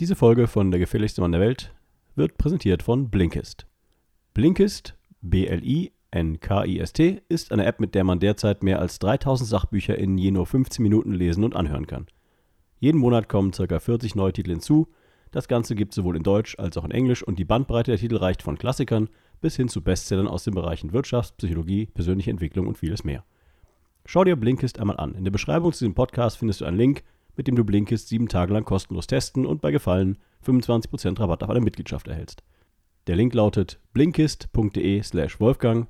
Diese Folge von Der gefährlichste Mann der Welt wird präsentiert von Blinkist. Blinkist, B-L-I-N-K-I-S-T, ist eine App, mit der man derzeit mehr als 3000 Sachbücher in je nur 15 Minuten lesen und anhören kann. Jeden Monat kommen ca. 40 neue Titel hinzu. Das Ganze gibt es sowohl in Deutsch als auch in Englisch und die Bandbreite der Titel reicht von Klassikern bis hin zu Bestsellern aus den Bereichen Wirtschaft, Psychologie, persönliche Entwicklung und vieles mehr. Schau dir Blinkist einmal an. In der Beschreibung zu diesem Podcast findest du einen Link, mit dem du Blinkist sieben Tage lang kostenlos testen und bei Gefallen 25% Rabatt auf eine Mitgliedschaft erhältst. Der Link lautet blinkist.de slash Wolfgang.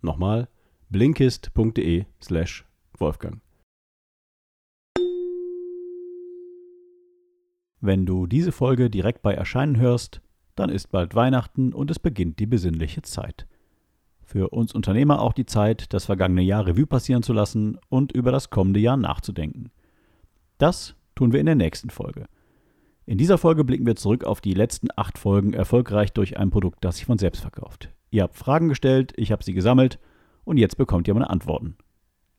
Nochmal blinkist.de slash Wolfgang. Wenn du diese Folge direkt bei Erscheinen hörst, dann ist bald Weihnachten und es beginnt die besinnliche Zeit. Für uns Unternehmer auch die Zeit, das vergangene Jahr Revue passieren zu lassen und über das kommende Jahr nachzudenken. Das tun wir in der nächsten Folge. In dieser Folge blicken wir zurück auf die letzten acht Folgen erfolgreich durch ein Produkt, das sich von selbst verkauft. Ihr habt Fragen gestellt, ich habe sie gesammelt und jetzt bekommt ihr meine Antworten.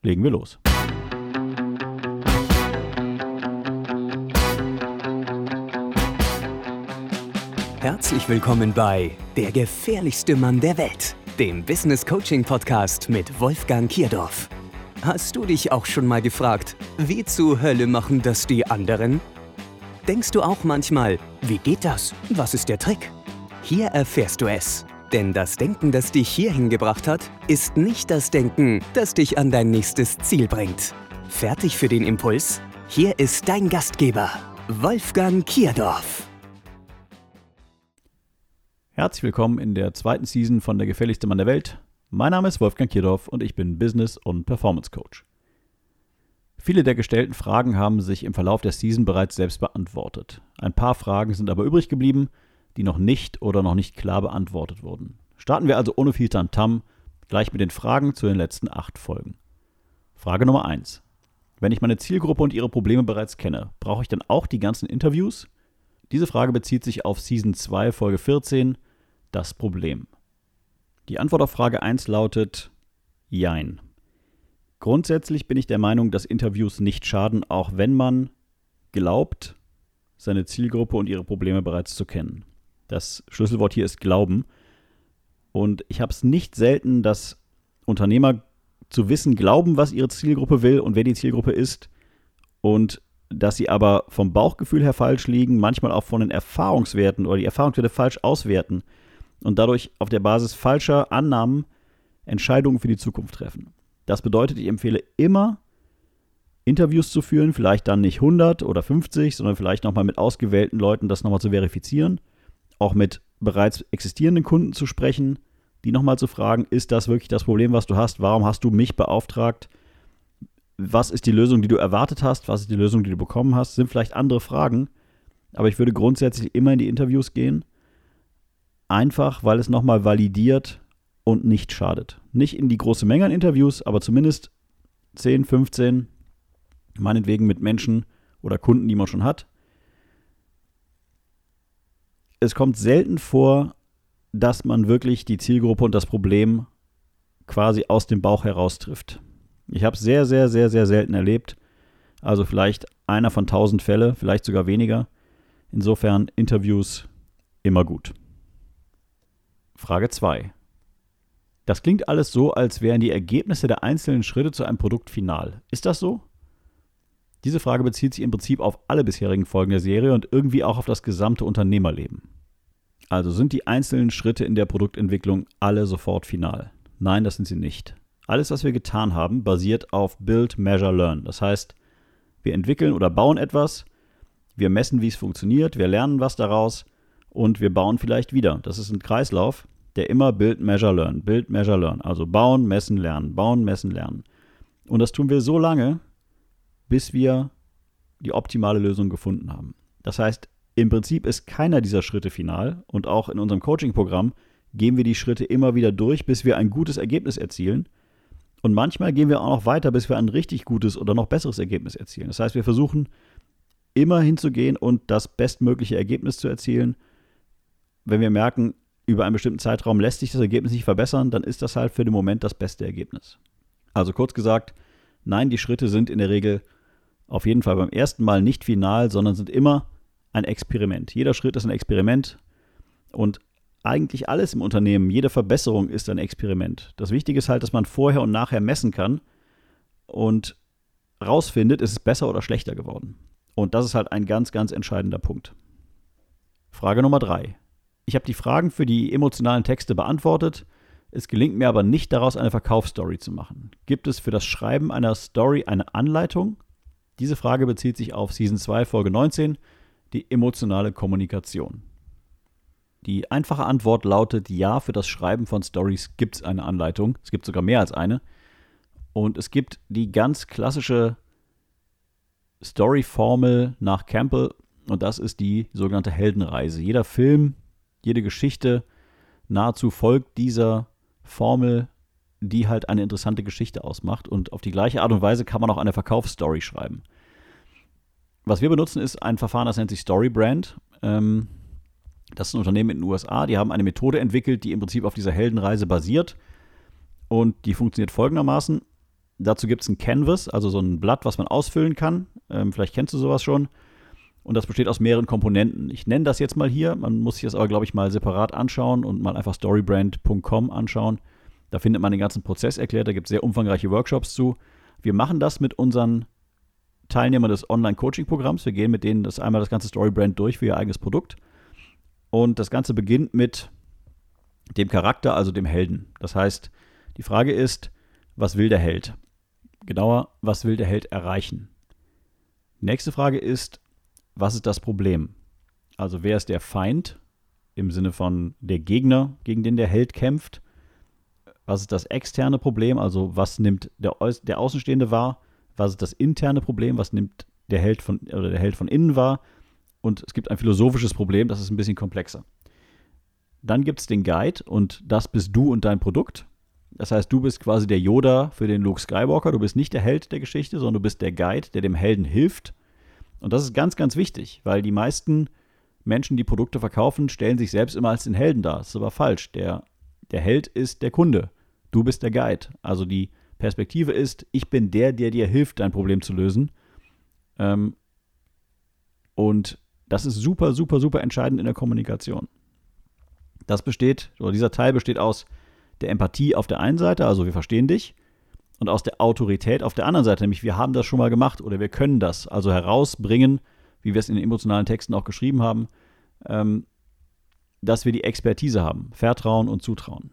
Legen wir los. Herzlich willkommen bei Der gefährlichste Mann der Welt, dem Business Coaching Podcast mit Wolfgang Kierdorf. Hast du dich auch schon mal gefragt, wie zur Hölle machen das die anderen? Denkst du auch manchmal, wie geht das? Was ist der Trick? Hier erfährst du es. Denn das Denken, das dich hierhin gebracht hat, ist nicht das Denken, das dich an dein nächstes Ziel bringt. Fertig für den Impuls? Hier ist dein Gastgeber, Wolfgang Kierdorf. Herzlich willkommen in der zweiten Season von Der gefährlichste Mann der Welt. Mein Name ist Wolfgang Kierdorf und ich bin Business- und Performance Coach. Viele der gestellten Fragen haben sich im Verlauf der Season bereits selbst beantwortet. Ein paar Fragen sind aber übrig geblieben, die noch nicht oder noch nicht klar beantwortet wurden. Starten wir also ohne viel Tamtam gleich mit den Fragen zu den letzten acht Folgen. Frage Nummer 1. Wenn ich meine Zielgruppe und ihre Probleme bereits kenne, brauche ich dann auch die ganzen Interviews? Diese Frage bezieht sich auf Season 2, Folge 14, das Problem. Die Antwort auf Frage 1 lautet Jein. Grundsätzlich bin ich der Meinung, dass Interviews nicht schaden, auch wenn man glaubt, seine Zielgruppe und ihre Probleme bereits zu kennen. Das Schlüsselwort hier ist Glauben. Und ich habe es nicht selten, dass Unternehmer zu wissen glauben, was ihre Zielgruppe will und wer die Zielgruppe ist. Und dass sie aber vom Bauchgefühl her falsch liegen, manchmal auch von den Erfahrungswerten oder die Erfahrungswerte falsch auswerten und dadurch auf der Basis falscher Annahmen Entscheidungen für die Zukunft treffen. Das bedeutet, ich empfehle immer, Interviews zu führen, vielleicht dann nicht 100 oder 50, sondern vielleicht nochmal mit ausgewählten Leuten das nochmal zu verifizieren, auch mit bereits existierenden Kunden zu sprechen, die nochmal zu fragen, ist das wirklich das Problem, was du hast? Warum hast du mich beauftragt? Was ist die Lösung, die du erwartet hast? Was ist die Lösung, die du bekommen hast? Das sind vielleicht andere Fragen, aber ich würde grundsätzlich immer in die Interviews gehen einfach weil es nochmal validiert und nicht schadet. Nicht in die große Menge an Interviews, aber zumindest 10, 15, meinetwegen mit Menschen oder Kunden, die man schon hat. Es kommt selten vor, dass man wirklich die Zielgruppe und das Problem quasi aus dem Bauch heraus trifft. Ich habe es sehr, sehr, sehr, sehr selten erlebt. Also vielleicht einer von tausend Fälle, vielleicht sogar weniger. Insofern Interviews immer gut. Frage 2. Das klingt alles so, als wären die Ergebnisse der einzelnen Schritte zu einem Produkt final. Ist das so? Diese Frage bezieht sich im Prinzip auf alle bisherigen Folgen der Serie und irgendwie auch auf das gesamte Unternehmerleben. Also sind die einzelnen Schritte in der Produktentwicklung alle sofort final? Nein, das sind sie nicht. Alles, was wir getan haben, basiert auf Build, Measure, Learn. Das heißt, wir entwickeln oder bauen etwas, wir messen, wie es funktioniert, wir lernen was daraus und wir bauen vielleicht wieder. Das ist ein Kreislauf, der immer Build, Measure, Learn, Build, Measure, Learn. Also bauen, messen, lernen, bauen, messen, lernen. Und das tun wir so lange, bis wir die optimale Lösung gefunden haben. Das heißt, im Prinzip ist keiner dieser Schritte final und auch in unserem Coaching-Programm gehen wir die Schritte immer wieder durch, bis wir ein gutes Ergebnis erzielen. Und manchmal gehen wir auch noch weiter, bis wir ein richtig gutes oder noch besseres Ergebnis erzielen. Das heißt, wir versuchen immer hinzugehen und das bestmögliche Ergebnis zu erzielen. Wenn wir merken, über einen bestimmten Zeitraum lässt sich das Ergebnis nicht verbessern, dann ist das halt für den Moment das beste Ergebnis. Also kurz gesagt, nein, die Schritte sind in der Regel auf jeden Fall beim ersten Mal nicht final, sondern sind immer ein Experiment. Jeder Schritt ist ein Experiment und eigentlich alles im Unternehmen, jede Verbesserung ist ein Experiment. Das Wichtige ist halt, dass man vorher und nachher messen kann und rausfindet, ist es besser oder schlechter geworden. Und das ist halt ein ganz, ganz entscheidender Punkt. Frage Nummer drei. Ich habe die Fragen für die emotionalen Texte beantwortet. Es gelingt mir aber nicht daraus, eine Verkaufsstory zu machen. Gibt es für das Schreiben einer Story eine Anleitung? Diese Frage bezieht sich auf Season 2, Folge 19, die emotionale Kommunikation. Die einfache Antwort lautet ja, für das Schreiben von Stories gibt es eine Anleitung. Es gibt sogar mehr als eine. Und es gibt die ganz klassische Story-Formel nach Campbell und das ist die sogenannte Heldenreise. Jeder Film, jede Geschichte nahezu folgt dieser Formel, die halt eine interessante Geschichte ausmacht. Und auf die gleiche Art und Weise kann man auch eine Verkaufsstory schreiben. Was wir benutzen, ist ein Verfahren, das nennt sich Storybrand. Ähm, das ist ein Unternehmen in den USA. Die haben eine Methode entwickelt, die im Prinzip auf dieser Heldenreise basiert. Und die funktioniert folgendermaßen. Dazu gibt es ein Canvas, also so ein Blatt, was man ausfüllen kann. Ähm, vielleicht kennst du sowas schon. Und das besteht aus mehreren Komponenten. Ich nenne das jetzt mal hier. Man muss sich das aber, glaube ich, mal separat anschauen und mal einfach storybrand.com anschauen. Da findet man den ganzen Prozess erklärt. Da gibt es sehr umfangreiche Workshops zu. Wir machen das mit unseren Teilnehmern des Online-Coaching-Programms. Wir gehen mit denen das einmal das ganze Storybrand durch für ihr eigenes Produkt. Und das Ganze beginnt mit dem Charakter, also dem Helden. Das heißt, die Frage ist, was will der Held? Genauer, was will der Held erreichen? Nächste Frage ist, was ist das Problem? Also wer ist der Feind im Sinne von der Gegner, gegen den der Held kämpft? Was ist das externe Problem? Also was nimmt der, der Außenstehende wahr? Was ist das interne Problem? Was nimmt der Held von oder der Held von innen wahr? Und es gibt ein philosophisches Problem, das ist ein bisschen komplexer. Dann gibt es den Guide und das bist du und dein Produkt. Das heißt, du bist quasi der Yoda für den Luke Skywalker. Du bist nicht der Held der Geschichte, sondern du bist der Guide, der dem Helden hilft. Und das ist ganz, ganz wichtig, weil die meisten Menschen, die Produkte verkaufen, stellen sich selbst immer als den Helden dar. Das ist aber falsch. Der, der Held ist der Kunde. Du bist der Guide. Also die Perspektive ist, ich bin der, der dir hilft, dein Problem zu lösen. Ähm, und das ist super, super, super entscheidend in der Kommunikation. Das besteht, oder dieser Teil besteht aus der Empathie auf der einen Seite, also wir verstehen dich, und aus der Autorität auf der anderen Seite, nämlich wir haben das schon mal gemacht oder wir können das, also herausbringen, wie wir es in den emotionalen Texten auch geschrieben haben, ähm, dass wir die Expertise haben, Vertrauen und Zutrauen.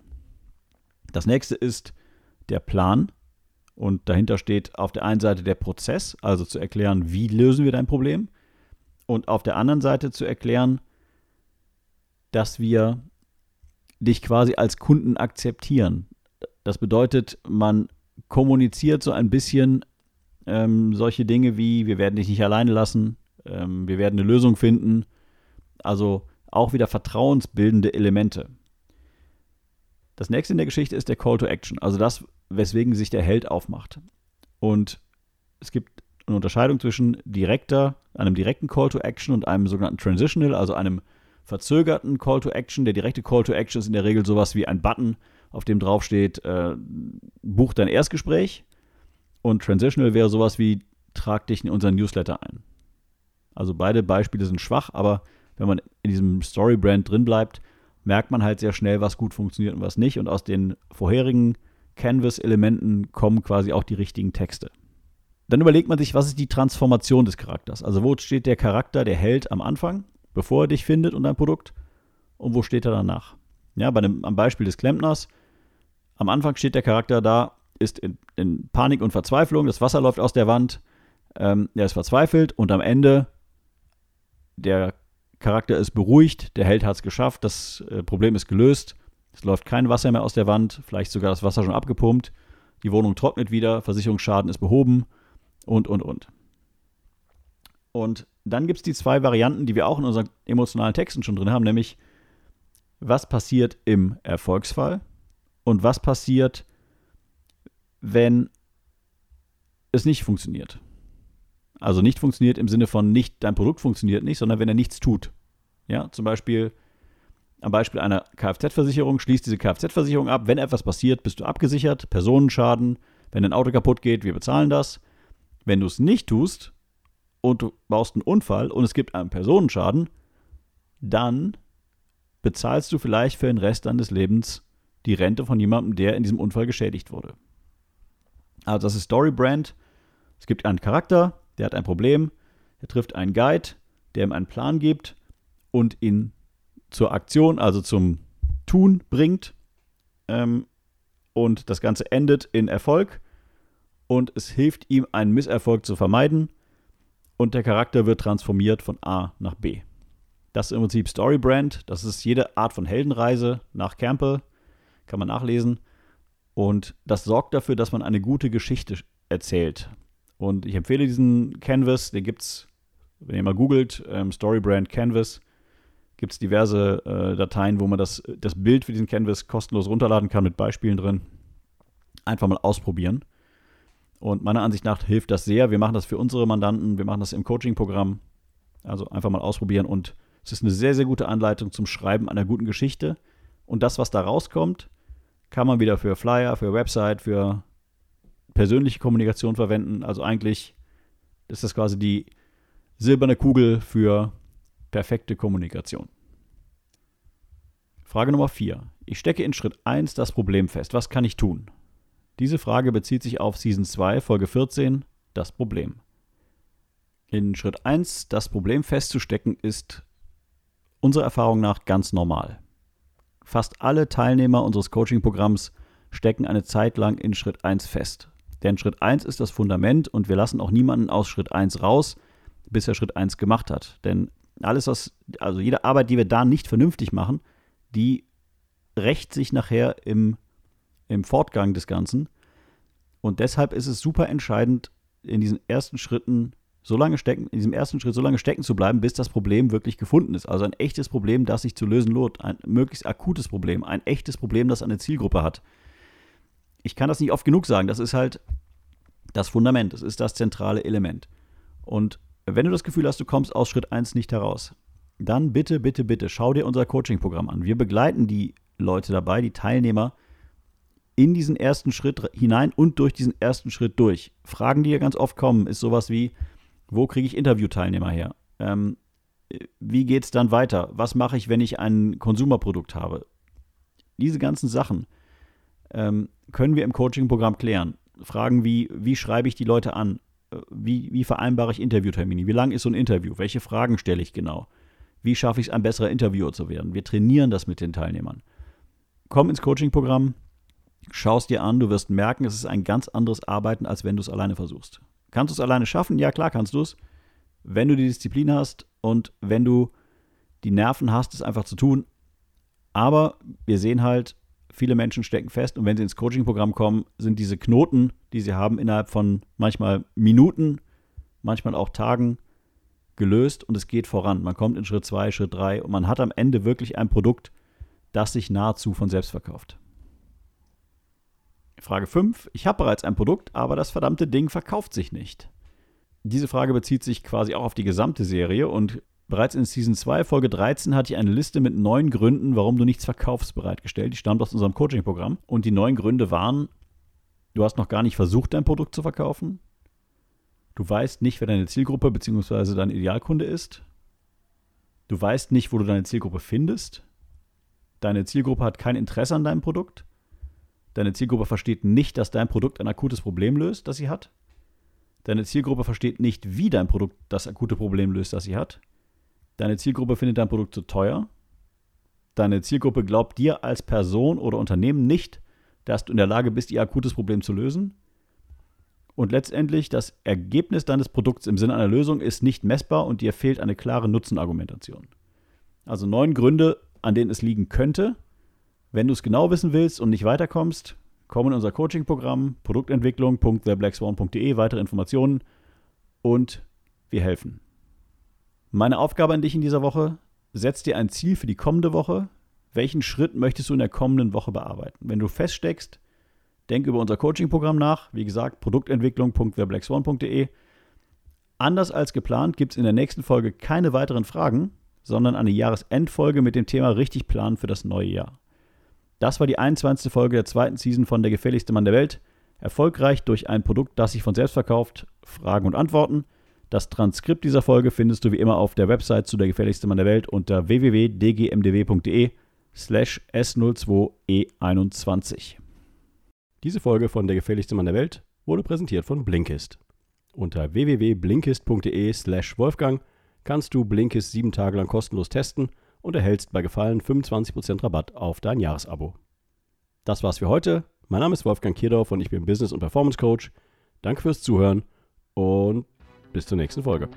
Das nächste ist der Plan und dahinter steht auf der einen Seite der Prozess, also zu erklären, wie lösen wir dein Problem und auf der anderen Seite zu erklären, dass wir dich quasi als Kunden akzeptieren. Das bedeutet, man kommuniziert so ein bisschen ähm, solche Dinge wie, wir werden dich nicht alleine lassen, ähm, wir werden eine Lösung finden. Also auch wieder vertrauensbildende Elemente. Das nächste in der Geschichte ist der Call to Action, also das, weswegen sich der Held aufmacht. Und es gibt eine Unterscheidung zwischen direkter, einem direkten Call to Action und einem sogenannten Transitional, also einem verzögerten Call to Action. Der direkte Call to Action ist in der Regel sowas wie ein Button, auf dem drauf steht, äh, buch dein Erstgespräch. Und Transitional wäre sowas wie, trag dich in unseren Newsletter ein. Also beide Beispiele sind schwach, aber wenn man in diesem Storybrand drin bleibt, merkt man halt sehr schnell, was gut funktioniert und was nicht. Und aus den vorherigen Canvas-Elementen kommen quasi auch die richtigen Texte. Dann überlegt man sich, was ist die Transformation des Charakters? Also wo steht der Charakter, der Held am Anfang, bevor er dich findet und dein Produkt? Und wo steht er danach? Ja, bei dem, am Beispiel des Klempners am Anfang steht der Charakter da, ist in, in Panik und Verzweiflung, das Wasser läuft aus der Wand, ähm, er ist verzweifelt und am Ende der Charakter ist beruhigt, der Held hat es geschafft, das äh, Problem ist gelöst, es läuft kein Wasser mehr aus der Wand, vielleicht sogar das Wasser schon abgepumpt, die Wohnung trocknet wieder, Versicherungsschaden ist behoben und, und, und. Und dann gibt es die zwei Varianten, die wir auch in unseren emotionalen Texten schon drin haben, nämlich was passiert im Erfolgsfall und was passiert, wenn es nicht funktioniert. Also nicht funktioniert im Sinne von nicht, dein Produkt funktioniert nicht, sondern wenn er nichts tut. Ja, zum Beispiel am Beispiel einer Kfz-Versicherung, schließt diese Kfz-Versicherung ab, wenn etwas passiert, bist du abgesichert, Personenschaden, wenn dein Auto kaputt geht, wir bezahlen das. Wenn du es nicht tust, und du baust einen Unfall und es gibt einen Personenschaden, dann bezahlst du vielleicht für den Rest deines Lebens die Rente von jemandem, der in diesem Unfall geschädigt wurde. Also das ist Storybrand. Es gibt einen Charakter, der hat ein Problem, er trifft einen Guide, der ihm einen Plan gibt und ihn zur Aktion, also zum Tun bringt. Ähm, und das Ganze endet in Erfolg und es hilft ihm, einen Misserfolg zu vermeiden und der Charakter wird transformiert von A nach B. Das ist im Prinzip Storybrand. Das ist jede Art von Heldenreise nach Campbell. Kann man nachlesen. Und das sorgt dafür, dass man eine gute Geschichte erzählt. Und ich empfehle diesen Canvas, den gibt es, wenn ihr mal googelt, ähm, Storybrand Canvas, gibt es diverse äh, Dateien, wo man das, das Bild für diesen Canvas kostenlos runterladen kann mit Beispielen drin. Einfach mal ausprobieren. Und meiner Ansicht nach hilft das sehr. Wir machen das für unsere Mandanten, wir machen das im Coaching-Programm. Also einfach mal ausprobieren und es ist eine sehr, sehr gute Anleitung zum Schreiben einer guten Geschichte. Und das, was da rauskommt, kann man wieder für Flyer, für Website, für persönliche Kommunikation verwenden. Also eigentlich ist das quasi die silberne Kugel für perfekte Kommunikation. Frage Nummer 4. Ich stecke in Schritt 1 das Problem fest. Was kann ich tun? Diese Frage bezieht sich auf Season 2, Folge 14, das Problem. In Schritt 1 das Problem festzustecken ist unserer Erfahrung nach ganz normal. Fast alle Teilnehmer unseres Coaching-Programms stecken eine Zeit lang in Schritt 1 fest. Denn Schritt 1 ist das Fundament und wir lassen auch niemanden aus Schritt 1 raus, bis er Schritt 1 gemacht hat. Denn alles, was, also jede Arbeit, die wir da nicht vernünftig machen, die rächt sich nachher im, im Fortgang des Ganzen. Und deshalb ist es super entscheidend, in diesen ersten Schritten so lange stecken, in diesem ersten Schritt so lange stecken zu bleiben, bis das Problem wirklich gefunden ist. Also ein echtes Problem, das sich zu lösen lohnt. Ein möglichst akutes Problem. Ein echtes Problem, das eine Zielgruppe hat. Ich kann das nicht oft genug sagen. Das ist halt das Fundament. Das ist das zentrale Element. Und wenn du das Gefühl hast, du kommst aus Schritt 1 nicht heraus, dann bitte, bitte, bitte schau dir unser Coaching-Programm an. Wir begleiten die Leute dabei, die Teilnehmer, in diesen ersten Schritt hinein und durch diesen ersten Schritt durch. Fragen, die ja ganz oft kommen, ist sowas wie, wo kriege ich Interviewteilnehmer her? Ähm, wie geht es dann weiter? Was mache ich, wenn ich ein Konsumerprodukt habe? Diese ganzen Sachen ähm, können wir im Coaching-Programm klären. Fragen wie, wie schreibe ich die Leute an? Äh, wie, wie vereinbare ich Interviewtermine? Wie lang ist so ein Interview? Welche Fragen stelle ich genau? Wie schaffe ich es, ein besserer Interviewer zu werden? Wir trainieren das mit den Teilnehmern. Komm ins Coaching-Programm, schau es dir an, du wirst merken, es ist ein ganz anderes Arbeiten, als wenn du es alleine versuchst. Kannst du es alleine schaffen? Ja, klar kannst du es. Wenn du die Disziplin hast und wenn du die Nerven hast, es einfach zu tun. Aber wir sehen halt, viele Menschen stecken fest und wenn sie ins Coaching-Programm kommen, sind diese Knoten, die sie haben, innerhalb von manchmal Minuten, manchmal auch Tagen gelöst und es geht voran. Man kommt in Schritt 2, Schritt 3 und man hat am Ende wirklich ein Produkt, das sich nahezu von selbst verkauft. Frage 5. Ich habe bereits ein Produkt, aber das verdammte Ding verkauft sich nicht. Diese Frage bezieht sich quasi auch auf die gesamte Serie und bereits in Season 2, Folge 13 hatte ich eine Liste mit neun Gründen, warum du nichts verkaufst, bereitgestellt. Die stammt aus unserem Coaching-Programm. Und die neun Gründe waren, du hast noch gar nicht versucht, dein Produkt zu verkaufen. Du weißt nicht, wer deine Zielgruppe bzw. dein Idealkunde ist. Du weißt nicht, wo du deine Zielgruppe findest. Deine Zielgruppe hat kein Interesse an deinem Produkt. Deine Zielgruppe versteht nicht, dass dein Produkt ein akutes Problem löst, das sie hat. Deine Zielgruppe versteht nicht, wie dein Produkt das akute Problem löst, das sie hat. Deine Zielgruppe findet dein Produkt zu teuer. Deine Zielgruppe glaubt dir als Person oder Unternehmen nicht, dass du in der Lage bist, ihr akutes Problem zu lösen. Und letztendlich, das Ergebnis deines Produkts im Sinne einer Lösung ist nicht messbar und dir fehlt eine klare Nutzenargumentation. Also neun Gründe, an denen es liegen könnte, wenn du es genau wissen willst und nicht weiterkommst, komm in unser Coaching-Programm produktentwicklung.theblackswan.de, weitere Informationen und wir helfen. Meine Aufgabe an dich in dieser Woche, setz dir ein Ziel für die kommende Woche. Welchen Schritt möchtest du in der kommenden Woche bearbeiten? Wenn du feststeckst, denk über unser Coaching-Programm nach. Wie gesagt, produktentwicklung.theblackswan.de. Anders als geplant gibt es in der nächsten Folge keine weiteren Fragen, sondern eine Jahresendfolge mit dem Thema richtig planen für das neue Jahr. Das war die 21. Folge der zweiten Season von Der gefährlichste Mann der Welt. Erfolgreich durch ein Produkt, das sich von selbst verkauft. Fragen und Antworten. Das Transkript dieser Folge findest du wie immer auf der Website zu der gefährlichste Mann der Welt unter www.dgmdw.de slash S02E21. Diese Folge von Der gefährlichste Mann der Welt wurde präsentiert von Blinkist. Unter www.blinkist.de slash Wolfgang kannst du Blinkist sieben Tage lang kostenlos testen und erhältst bei Gefallen 25% Rabatt auf dein Jahresabo. Das war's für heute. Mein Name ist Wolfgang Kierdorf und ich bin Business- und Performance Coach. Danke fürs Zuhören und bis zur nächsten Folge.